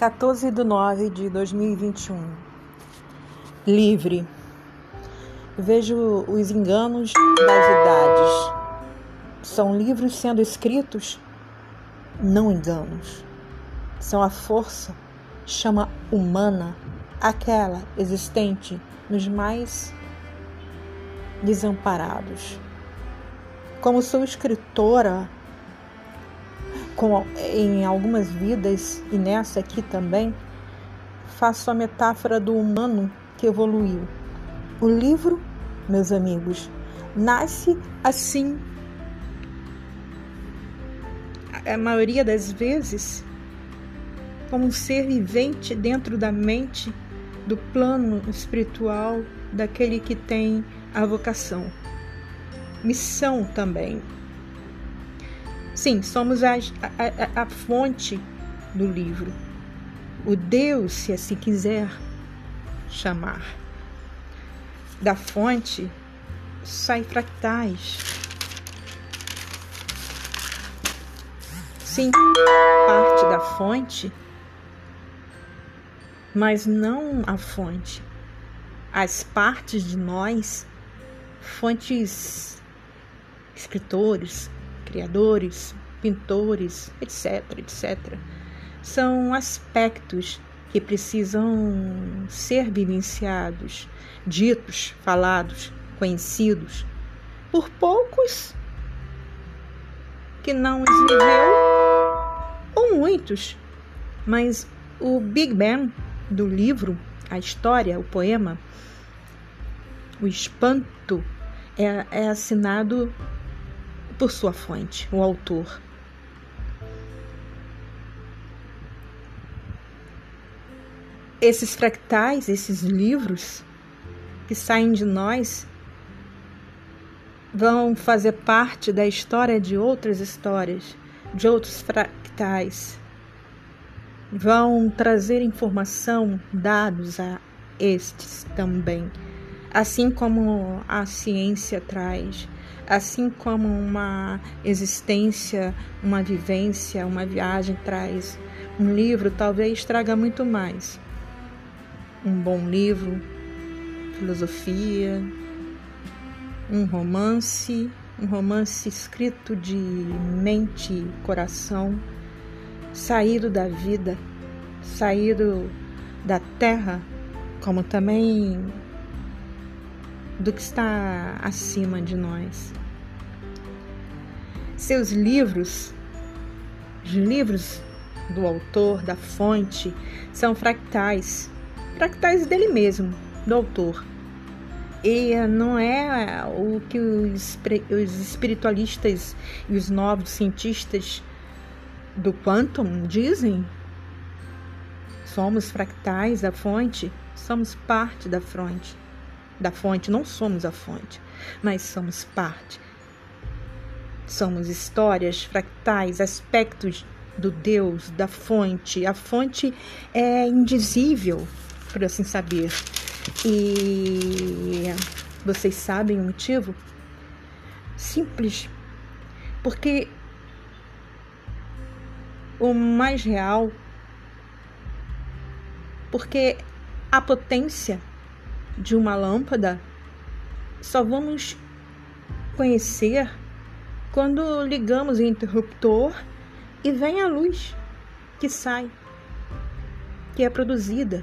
14 de nove de 2021. Livre. Vejo os enganos das idades. São livros sendo escritos, não enganos. São a força, chama humana, aquela existente nos mais desamparados. Como sou escritora, com, em algumas vidas e nessa aqui também, faço a metáfora do humano que evoluiu. O livro, meus amigos, nasce assim. A maioria das vezes, como um ser vivente dentro da mente, do plano espiritual daquele que tem a vocação. Missão também, Sim, somos a, a, a, fonte do livro. O Deus, se assim quiser chamar. Da fonte sai fractais. Sim, parte da fonte, mas não a fonte. As partes de nós, fontes, escritores, criadores, pintores, etc, etc. São aspectos que precisam ser vivenciados, ditos, falados, conhecidos por poucos que não os viveu ou muitos, mas o Big Bang do livro, a história, o poema, o espanto é, é assinado por sua fonte, o autor. Esses fractais, esses livros que saem de nós, vão fazer parte da história de outras histórias, de outros fractais. Vão trazer informação, dados a estes também, assim como a ciência traz assim como uma existência, uma vivência, uma viagem traz, um livro talvez traga muito mais. Um bom livro, filosofia, um romance, um romance escrito de mente e coração, saído da vida, saído da terra, como também do que está acima de nós. Seus livros, os livros do autor, da fonte, são fractais, fractais dele mesmo, do autor. E não é o que os, espiritualistas e os novos cientistas do quantum dizem? Somos fractais da fonte, somos parte da fonte. Da fonte, não somos a fonte, mas somos parte Somos histórias, fractais, aspectos do Deus, da fonte. A fonte é indizível, por assim saber. E vocês sabem o motivo? Simples. Porque o mais real, porque a potência de uma lâmpada só vamos conhecer quando ligamos o interruptor e vem a luz que sai, que é produzida.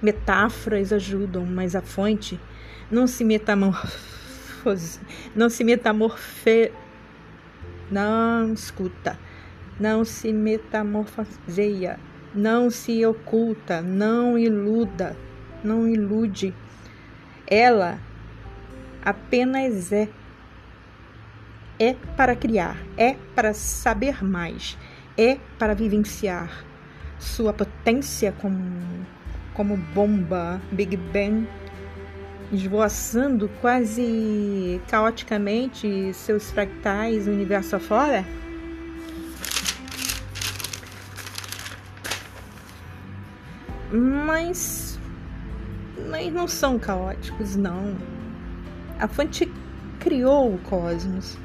Metáforas ajudam, mas a fonte não se metamorfose, não se metamorfe, não escuta, não se metamorfoseia, não se oculta, não iluda, não ilude. Ela apenas é é para criar, é para saber mais, é para vivenciar sua potência como, como bomba Big Bang, esvoaçando quase caoticamente seus fractais universo afora? Mas, mas não são caóticos, não. A fonte criou o cosmos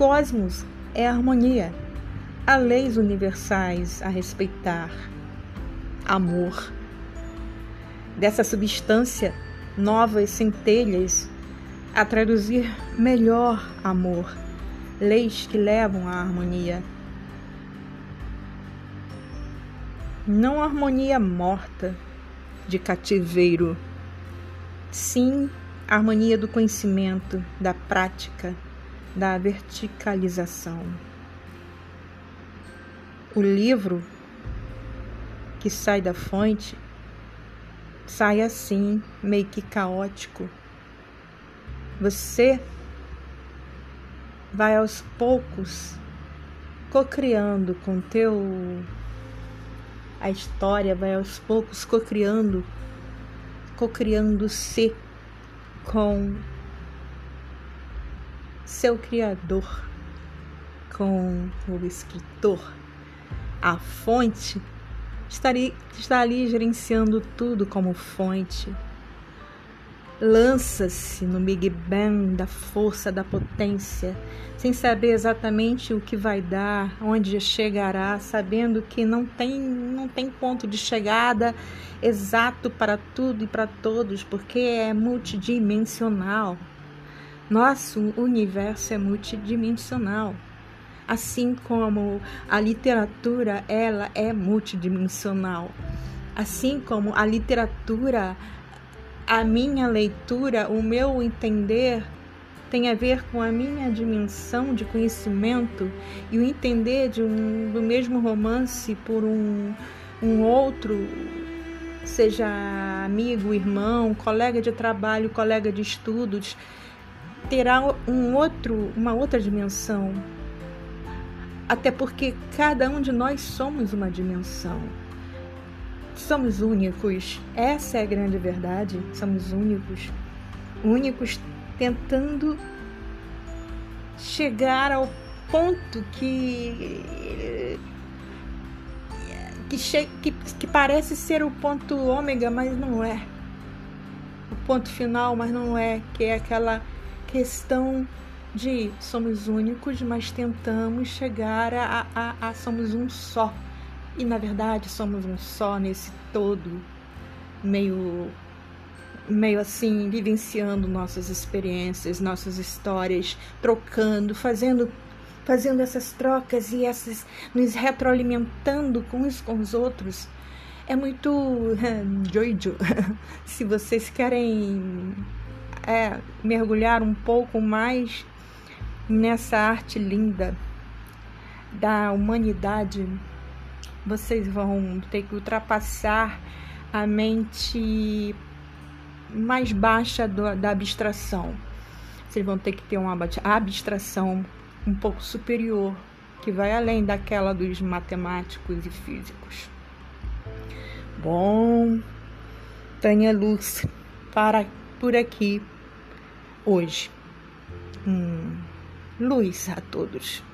cosmos é harmonia. há leis universais a respeitar. Amor. Dessa substância, novas centelhas a traduzir melhor amor, leis que levam à harmonia. Não harmonia morta de cativeiro, sim harmonia do conhecimento, da prática, da verticalização. O livro que sai da fonte sai assim, meio que caótico você vai aos poucos cocriando com teu a história vai aos poucos cocriando cocriando-se com seu criador com o escritor a fonte estaria, está ali gerenciando tudo como fonte lança-se no Big Bang da força, da potência, sem saber exatamente o que vai dar, onde chegará, sabendo que não tem, não tem ponto de chegada exato para tudo e para todos, porque é multidimensional. Nosso universo é multidimensional. Assim como a literatura, ela é multidimensional. Assim como a literatura a minha leitura, o meu entender tem a ver com a minha dimensão de conhecimento e o entender de um, do mesmo romance por um, um outro, seja amigo, irmão, colega de trabalho, colega de estudos, terá um outro, uma outra dimensão. Até porque cada um de nós somos uma dimensão. Somos únicos. Essa é a grande verdade. Somos únicos. Únicos tentando chegar ao ponto que que, que, que parece ser o ponto ômega, mas não é. O ponto final, mas não é, que é aquela questão de somos únicos, mas tentamos chegar a, a, a somos um só. E na verdade somos um só nesse todo, meio meio assim, vivenciando nossas experiências, nossas histórias, trocando, fazendo fazendo essas trocas e essas nos retroalimentando uns com os outros. É muito doido. Se vocês querem é, mergulhar um pouco mais nessa arte linda da humanidade vocês vão ter que ultrapassar a mente mais baixa do, da abstração. Vocês vão ter que ter uma abstração um pouco superior, que vai além daquela dos matemáticos e físicos. Bom, Tânia Luz, para por aqui hoje. Hum, luz a todos.